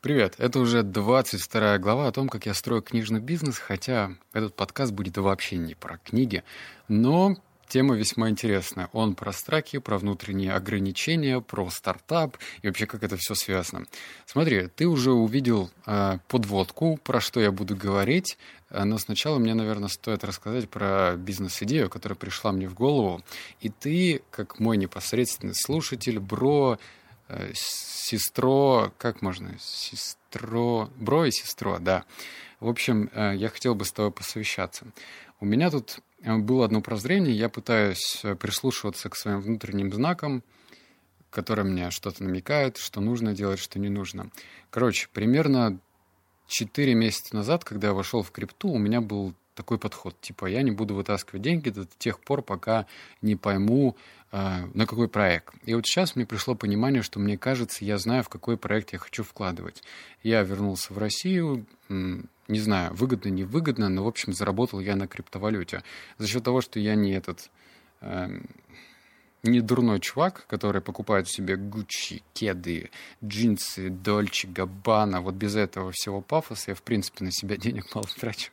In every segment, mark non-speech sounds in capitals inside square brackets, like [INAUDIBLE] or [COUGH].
Привет, это уже 22 глава о том, как я строю книжный бизнес, хотя этот подкаст будет вообще не про книги, но тема весьма интересная. Он про страхи, про внутренние ограничения, про стартап и вообще как это все связано. Смотри, ты уже увидел э, подводку, про что я буду говорить, э, но сначала мне, наверное, стоит рассказать про бизнес-идею, которая пришла мне в голову. И ты, как мой непосредственный слушатель, бро, сестро, как можно, сестро, бро и сестро, да. В общем, э, я хотел бы с тобой посовещаться. У меня тут э, было одно прозрение, я пытаюсь э, прислушиваться к своим внутренним знакам, которые мне что-то намекают, что нужно делать, что не нужно. Короче, примерно 4 месяца назад, когда я вошел в крипту, у меня был такой подход. Типа, я не буду вытаскивать деньги до тех пор, пока не пойму, э, на какой проект. И вот сейчас мне пришло понимание, что мне кажется, я знаю, в какой проект я хочу вкладывать. Я вернулся в Россию, не знаю, выгодно, невыгодно, но, в общем, заработал я на криптовалюте. За счет того, что я не этот... Не дурной чувак, который покупает себе Гуччи, кеды, джинсы, Дольче, Габбана. Вот без этого всего пафоса я, в принципе, на себя денег мало трачу.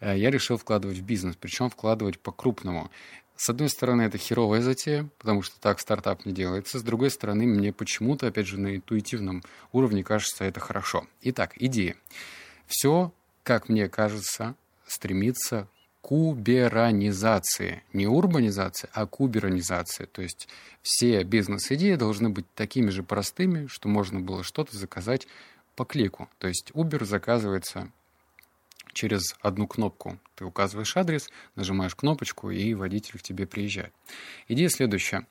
Э, я решил вкладывать в бизнес, причем вкладывать по-крупному. С одной стороны, это херовая затея, потому что так стартап не делается. С другой стороны, мне почему-то, опять же, на интуитивном уровне кажется это хорошо. Итак, идея. Все, как мне кажется, стремится куберанизации. Не урбанизации, а куберанизации. То есть все бизнес-идеи должны быть такими же простыми, что можно было что-то заказать по клику. То есть Uber заказывается через одну кнопку. Ты указываешь адрес, нажимаешь кнопочку, и водитель к тебе приезжает. Идея следующая.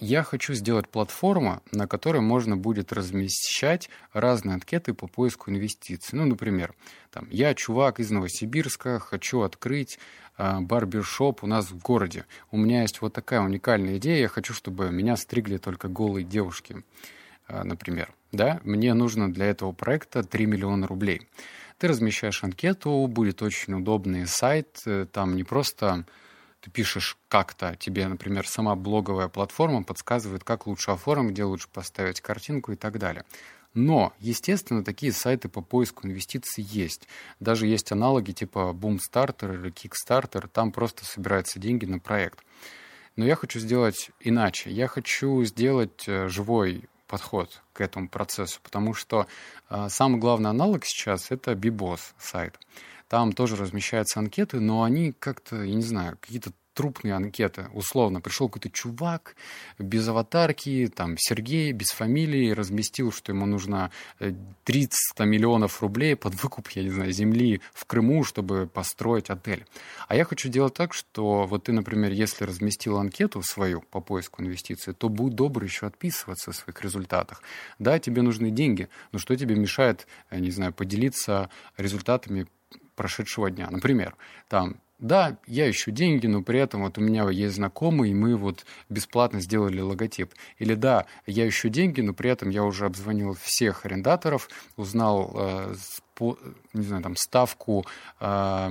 Я хочу сделать платформу, на которой можно будет размещать разные анкеты по поиску инвестиций. Ну, например, там, я чувак из Новосибирска, хочу открыть э, барбершоп у нас в городе. У меня есть вот такая уникальная идея, я хочу, чтобы меня стригли только голые девушки, э, например. Да? Мне нужно для этого проекта 3 миллиона рублей. Ты размещаешь анкету, будет очень удобный сайт, э, там не просто ты пишешь как-то, тебе, например, сама блоговая платформа подсказывает, как лучше оформить, где лучше поставить картинку и так далее. Но, естественно, такие сайты по поиску инвестиций есть. Даже есть аналоги типа Boomstarter или Kickstarter, там просто собираются деньги на проект. Но я хочу сделать иначе. Я хочу сделать э, живой подход к этому процессу, потому что э, самый главный аналог сейчас это Bibos сайт. Там тоже размещаются анкеты, но они как-то, я не знаю, какие-то трупные анкеты. Условно, пришел какой-то чувак без аватарки, там, Сергей, без фамилии, разместил, что ему нужно 30 э, миллионов рублей под выкуп, я не знаю, земли в Крыму, чтобы построить отель. А я хочу делать так, что вот ты, например, если разместил анкету свою по поиску инвестиций, то будь добр еще отписываться о своих результатах. Да, тебе нужны деньги, но что тебе мешает, я не знаю, поделиться результатами прошедшего дня. Например, там да, я ищу деньги, но при этом вот у меня есть знакомый, и мы вот бесплатно сделали логотип. Или да, я ищу деньги, но при этом я уже обзвонил всех арендаторов, узнал, э, не знаю, там, ставку э,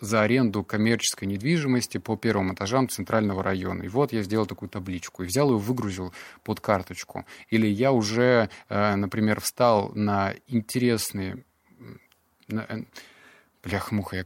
за аренду коммерческой недвижимости по первым этажам центрального района. И вот я сделал такую табличку и взял ее, выгрузил под карточку. Или я уже, э, например, встал на интересные... Бляха-муха, я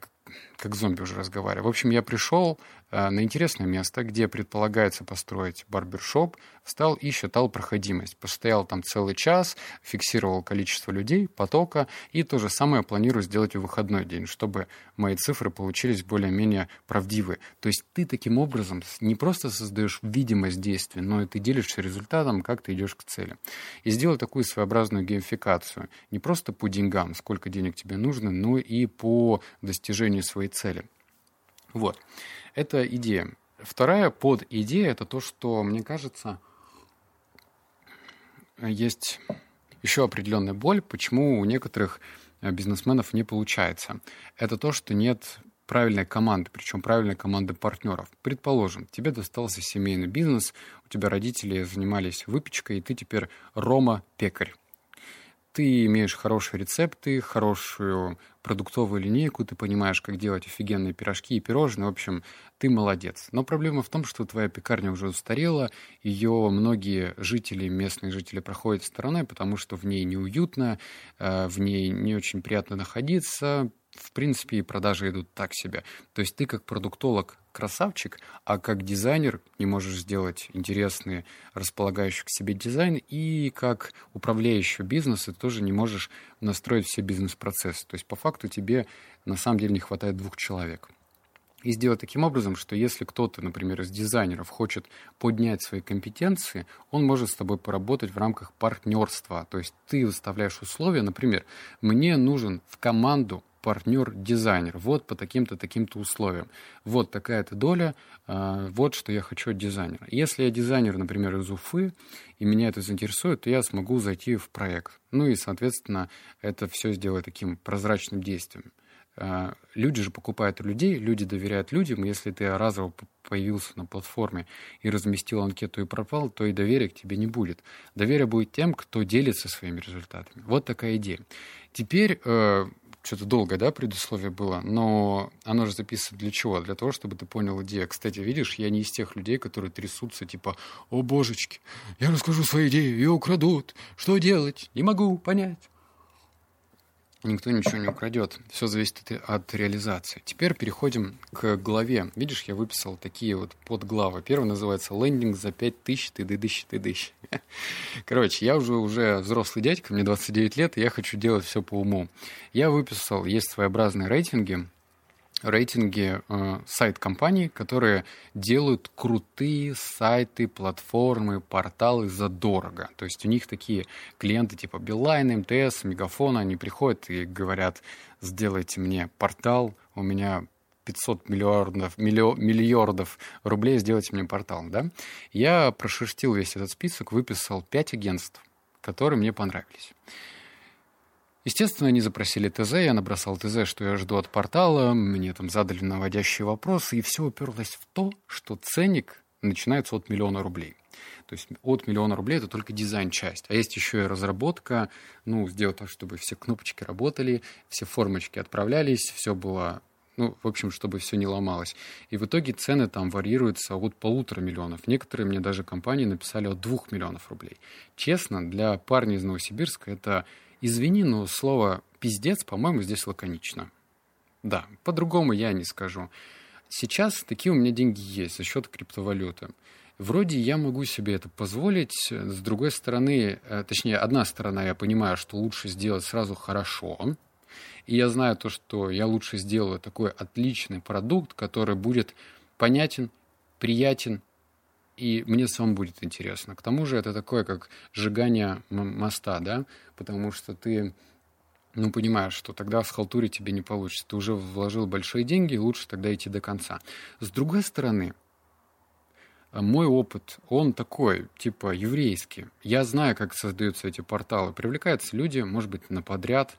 как зомби уже разговариваю. В общем, я пришел э, на интересное место, где предполагается построить барбершоп, встал и считал проходимость. Постоял там целый час, фиксировал количество людей, потока, и то же самое планирую сделать в выходной день, чтобы мои цифры получились более-менее правдивые. То есть ты таким образом не просто создаешь видимость действия, но и ты делишься результатом, как ты идешь к цели. И сделай такую своеобразную геймификацию. Не просто по деньгам, сколько денег тебе нужно, но и по достижению своей цели. Вот. Это идея. Вторая под идея это то, что, мне кажется, есть еще определенная боль, почему у некоторых э, бизнесменов не получается. Это то, что нет правильной команды, причем правильной команды партнеров. Предположим, тебе достался семейный бизнес, у тебя родители занимались выпечкой, и ты теперь Рома-пекарь ты имеешь хорошие рецепты, хорошую продуктовую линейку, ты понимаешь, как делать офигенные пирожки и пирожные. В общем, ты молодец. Но проблема в том, что твоя пекарня уже устарела, ее многие жители, местные жители проходят стороной, потому что в ней неуютно, э, в ней не очень приятно находиться, в принципе, и продажи идут так себе. То есть ты как продуктолог красавчик, а как дизайнер не можешь сделать интересный, располагающий к себе дизайн, и как управляющий бизнеса тоже не можешь настроить все бизнес-процессы. То есть по факту тебе на самом деле не хватает двух человек. И сделать таким образом, что если кто-то, например, из дизайнеров хочет поднять свои компетенции, он может с тобой поработать в рамках партнерства. То есть ты выставляешь условия, например, мне нужен в команду партнер-дизайнер. Вот по таким-то, таким-то условиям. Вот такая-то доля, э, вот что я хочу от дизайнера. Если я дизайнер, например, из Уфы, и меня это заинтересует, то я смогу зайти в проект. Ну и, соответственно, это все сделать таким прозрачным действием. Э, люди же покупают у людей, люди доверяют людям. Если ты разово появился на платформе и разместил анкету и пропал, то и доверия к тебе не будет. Доверие будет тем, кто делится своими результатами. Вот такая идея. Теперь э, что-то долгое, да, предусловие было, но оно же записано для чего? Для того, чтобы ты понял идею. Кстати, видишь, я не из тех людей, которые трясутся, типа, о, божечки, я расскажу свою идею, ее украдут, что делать? Не могу понять никто ничего не украдет. Все зависит от, реализации. Теперь переходим к главе. Видишь, я выписал такие вот подглавы. Первый называется «Лендинг за 5000, ты дыдыщ, ты дыщ». [LAUGHS] Короче, я уже, уже взрослый дядька, мне 29 лет, и я хочу делать все по уму. Я выписал, есть своеобразные рейтинги, рейтинги э, сайт-компаний, которые делают крутые сайты, платформы, порталы задорого. То есть у них такие клиенты типа Билайн, МТС, Мегафон, они приходят и говорят, сделайте мне портал, у меня 500 миллиардов, миллиардов рублей, сделайте мне портал. Да? Я прошерстил весь этот список, выписал 5 агентств, которые мне понравились. Естественно, они запросили ТЗ, я набросал ТЗ, что я жду от портала, мне там задали наводящие вопросы, и все уперлось в то, что ценник начинается от миллиона рублей. То есть от миллиона рублей это только дизайн-часть. А есть еще и разработка, ну, сделать так, чтобы все кнопочки работали, все формочки отправлялись, все было ну, в общем, чтобы все не ломалось. И в итоге цены там варьируются от полутора миллионов. Некоторые мне даже компании написали от двух миллионов рублей. Честно, для парня из Новосибирска это Извини, но слово «пиздец», по-моему, здесь лаконично. Да, по-другому я не скажу. Сейчас такие у меня деньги есть за счет криптовалюты. Вроде я могу себе это позволить, с другой стороны, э, точнее, одна сторона, я понимаю, что лучше сделать сразу хорошо, и я знаю то, что я лучше сделаю такой отличный продукт, который будет понятен, приятен и мне сам будет интересно. К тому же это такое, как сжигание моста, да, потому что ты ну, понимаешь, что тогда в халтуре тебе не получится. Ты уже вложил большие деньги, лучше тогда идти до конца. С другой стороны, мой опыт, он такой, типа, еврейский. Я знаю, как создаются эти порталы. Привлекаются люди, может быть, на подряд,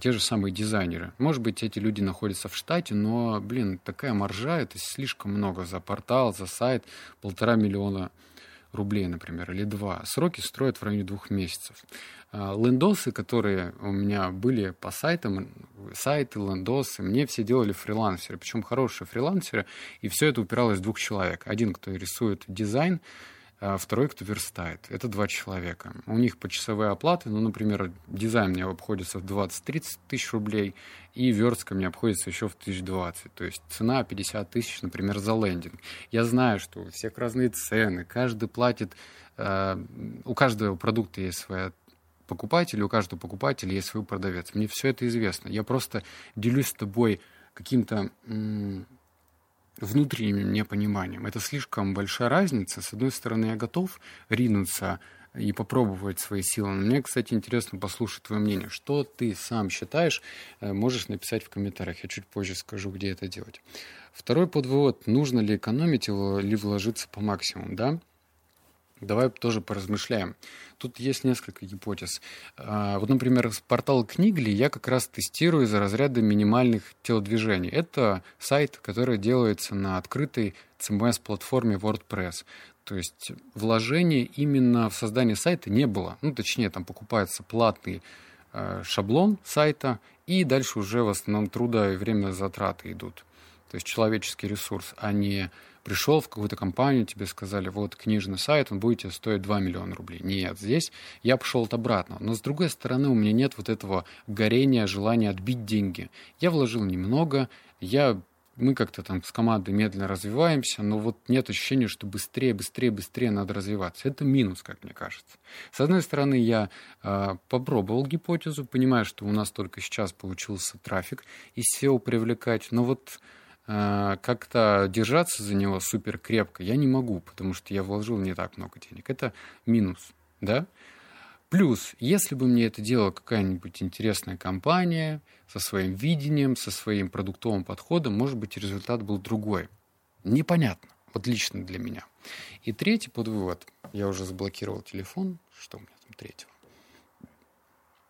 те же самые дизайнеры. Может быть, эти люди находятся в штате, но, блин, такая маржа, это слишком много за портал, за сайт, полтора миллиона рублей, например, или два. Сроки строят в районе двух месяцев. А, лендосы, которые у меня были по сайтам, сайты, лендосы, мне все делали фрилансеры, причем хорошие фрилансеры, и все это упиралось в двух человек. Один, кто рисует дизайн, а второй, кто верстает. Это два человека. У них почасовые оплаты, ну, например, дизайн мне обходится в 20-30 тысяч рублей, и верстка мне обходится еще в 1020. То есть цена 50 тысяч, например, за лендинг. Я знаю, что у всех разные цены, каждый платит, э, у каждого продукта есть своя покупатель, у каждого покупателя есть свой продавец. Мне все это известно. Я просто делюсь с тобой каким-то внутренним непониманием. Это слишком большая разница. С одной стороны, я готов ринуться и попробовать свои силы. Но мне, кстати, интересно послушать твое мнение. Что ты сам считаешь, э, можешь написать в комментариях. Я чуть позже скажу, где это делать. Второй подвод. Нужно ли экономить или вложиться по максимуму? Да? Давай тоже поразмышляем. Тут есть несколько гипотез. А, вот, например, портал Книгли я как раз тестирую за разряды минимальных телодвижений. Это сайт, который делается на открытой CMS-платформе WordPress. То есть вложения именно в создание сайта не было. Ну, точнее, там покупается платный э, шаблон сайта, и дальше уже в основном труда и время затраты идут. То есть человеческий ресурс, а не пришел в какую-то компанию, тебе сказали, вот книжный сайт, он будет стоить 2 миллиона рублей. Нет, здесь я пошел от обратного. Но с другой стороны, у меня нет вот этого горения, желания отбить деньги. Я вложил немного, я мы как-то там с командой медленно развиваемся, но вот нет ощущения, что быстрее, быстрее, быстрее надо развиваться. Это минус, как мне кажется. С одной стороны, я э, попробовал гипотезу, понимая, что у нас только сейчас получился трафик из SEO привлекать, но вот как-то держаться за него супер крепко я не могу, потому что я вложил не так много денег. Это минус, да? Плюс, если бы мне это делала какая-нибудь интересная компания со своим видением, со своим продуктовым подходом, может быть, результат был другой. Непонятно. Вот лично для меня. И третий подвывод. Я уже заблокировал телефон. Что у меня там третьего?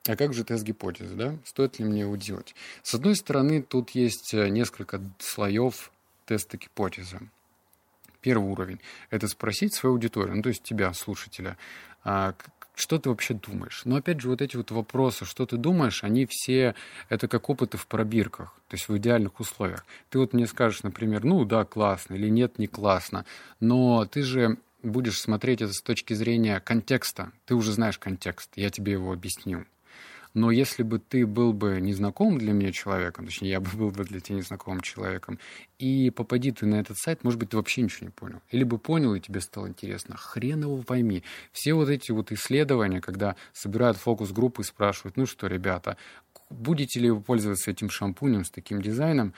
А как же тест гипотезы, да? Стоит ли мне его делать? С одной стороны, тут есть э, несколько слоев теста гипотезы. Первый уровень – это спросить свою аудиторию, ну, то есть тебя, слушателя, а что ты вообще думаешь? Но опять же, вот эти вот вопросы, что ты думаешь, они все, это как опыты в пробирках, то есть в идеальных условиях. Ты вот мне скажешь, например, ну да, классно, или нет, не классно, но ты же будешь смотреть это с точки зрения контекста. Ты уже знаешь контекст, я тебе его объясню. Но если бы ты был бы незнакомым для меня человеком, точнее, я бы был бы для тебя незнакомым человеком, и попади ты на этот сайт, может быть, ты вообще ничего не понял. Или бы понял, и тебе стало интересно. Хрен его пойми. Все вот эти вот исследования, когда собирают фокус-группы и спрашивают, ну что, ребята, будете ли вы пользоваться этим шампунем с таким дизайном,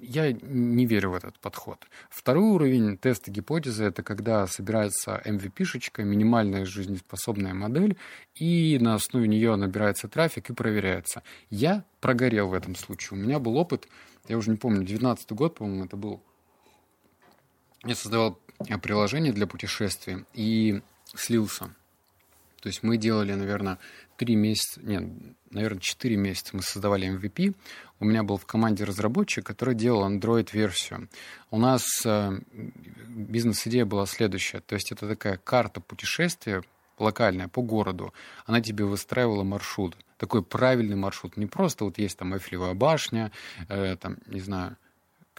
я не верю в этот подход. Второй уровень теста гипотезы – это когда собирается MVP-шечка, минимальная жизнеспособная модель, и на основе нее набирается трафик и проверяется. Я прогорел в этом случае. У меня был опыт, я уже не помню, 19 год, по-моему, это был. Я создавал приложение для путешествий и слился. То есть мы делали, наверное, три месяца, нет, наверное, четыре месяца мы создавали MVP. У меня был в команде разработчик, который делал Android-версию. У нас э, бизнес-идея была следующая. То есть это такая карта путешествия локальная по городу. Она тебе выстраивала маршрут. Такой правильный маршрут. Не просто вот есть там Эйфелевая башня, э, там, не знаю,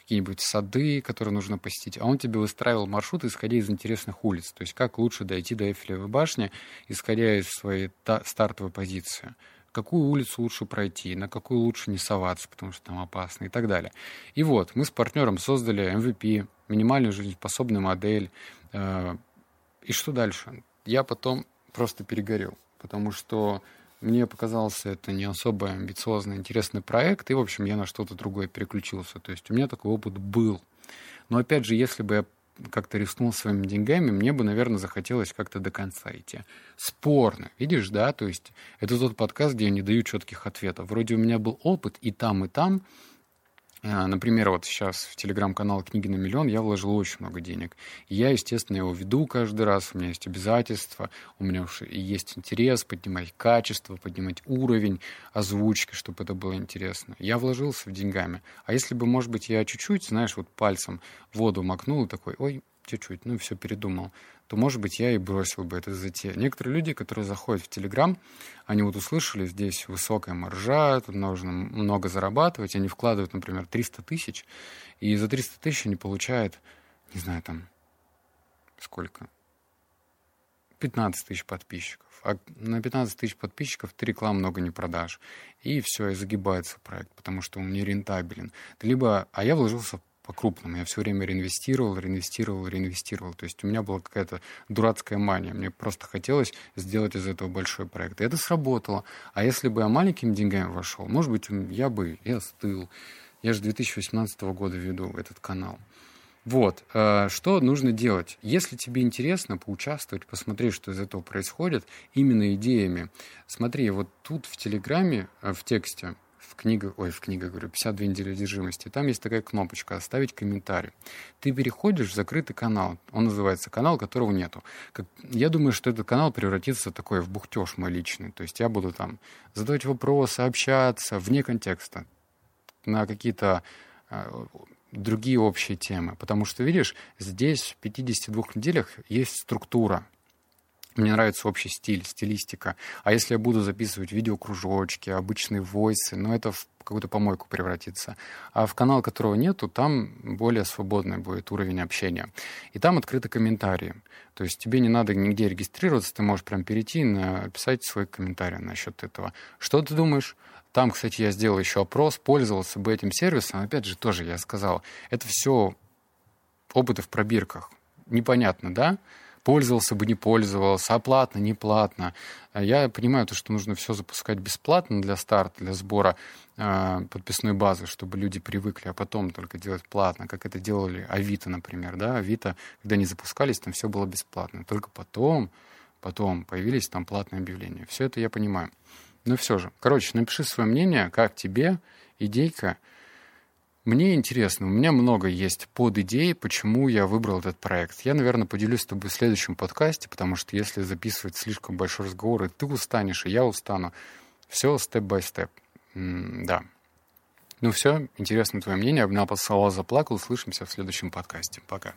какие-нибудь сады, которые нужно посетить, а он тебе выстраивал маршрут, исходя из интересных улиц. То есть как лучше дойти до Эйфелевой башни, исходя из своей стартовой позиции. Какую улицу лучше пройти, на какую лучше не соваться, потому что там опасно и так далее. И вот, мы с партнером создали MVP, минимальную жизнеспособную модель. Э, и что дальше? Я потом просто перегорел, потому что мне показался это не особо амбициозный, интересный проект, и, в общем, я на что-то другое переключился. То есть у меня такой опыт был. Но, опять же, если бы я как-то рискнул своими деньгами, мне бы, наверное, захотелось как-то до конца идти. Спорно, видишь, да? То есть это тот подкаст, где я не даю четких ответов. Вроде у меня был опыт и там, и там, например, вот сейчас в телеграм-канал «Книги на миллион» я вложил очень много денег. Я, естественно, его веду каждый раз, у меня есть обязательства, у меня уж есть интерес поднимать качество, поднимать уровень озвучки, чтобы это было интересно. Я вложился в деньгами. А если бы, может быть, я чуть-чуть, знаешь, вот пальцем воду макнул и такой, ой, чуть-чуть, ну все передумал то, может быть, я и бросил бы это затею. Некоторые люди, которые заходят в Телеграм, они вот услышали, здесь высокая маржа, тут нужно много зарабатывать, они вкладывают, например, 300 тысяч, и за 300 тысяч они получают, не знаю, там, сколько? 15 тысяч подписчиков. А на 15 тысяч подписчиков ты реклам много не продашь. И все, и загибается проект, потому что он не рентабелен. Либо, а я вложился по-крупному. Я все время реинвестировал, реинвестировал, реинвестировал. То есть у меня была какая-то дурацкая мания. Мне просто хотелось сделать из этого большой проект. И это сработало. А если бы я маленькими деньгами вошел, может быть, я бы и остыл. Я же 2018 года веду этот канал. Вот, э, что нужно делать? Если тебе интересно поучаствовать, посмотреть, что из этого происходит, именно идеями. Смотри, вот тут в Телеграме, э, в тексте, в книгах, ой, в книгах, говорю, 52 недели одержимости, там есть такая кнопочка «Оставить комментарий». Ты переходишь в закрытый канал, он называется канал, которого нету. Как, я думаю, что этот канал превратится такой в бухтеж мой личный, то есть я буду там задавать вопросы, общаться вне контекста, на какие-то а, другие общие темы. Потому что, видишь, здесь в 52 неделях есть структура. Мне нравится общий стиль, стилистика. А если я буду записывать видеокружочки, обычные войсы, ну, это в какую-то помойку превратится. А в канал, которого нету, там более свободный будет уровень общения. И там открыты комментарии. То есть тебе не надо нигде регистрироваться, ты можешь прям перейти и написать свой комментарий насчет этого. Что ты думаешь? Там, кстати, я сделал еще опрос, пользовался бы этим сервисом. Опять же, тоже я сказал, это все опыты в пробирках. Непонятно, да? Пользовался бы, не пользовался, оплатно, не платно. Я понимаю, то, что нужно все запускать бесплатно для старта, для сбора э, подписной базы, чтобы люди привыкли, а потом только делать платно, как это делали Авито, например. Да? Авито, когда они запускались, там все было бесплатно. Только потом, потом появились там платные объявления. Все это я понимаю. Но все же, короче, напиши свое мнение, как тебе идейка, мне интересно, у меня много есть под идей, почему я выбрал этот проект. Я, наверное, поделюсь с тобой в следующем подкасте, потому что если записывать слишком большой разговор, и ты устанешь, и я устану, все степ-бай-степ. Да. Ну все, интересно твое мнение. Обнял, поцеловал, заплакал. Услышимся в следующем подкасте. Пока.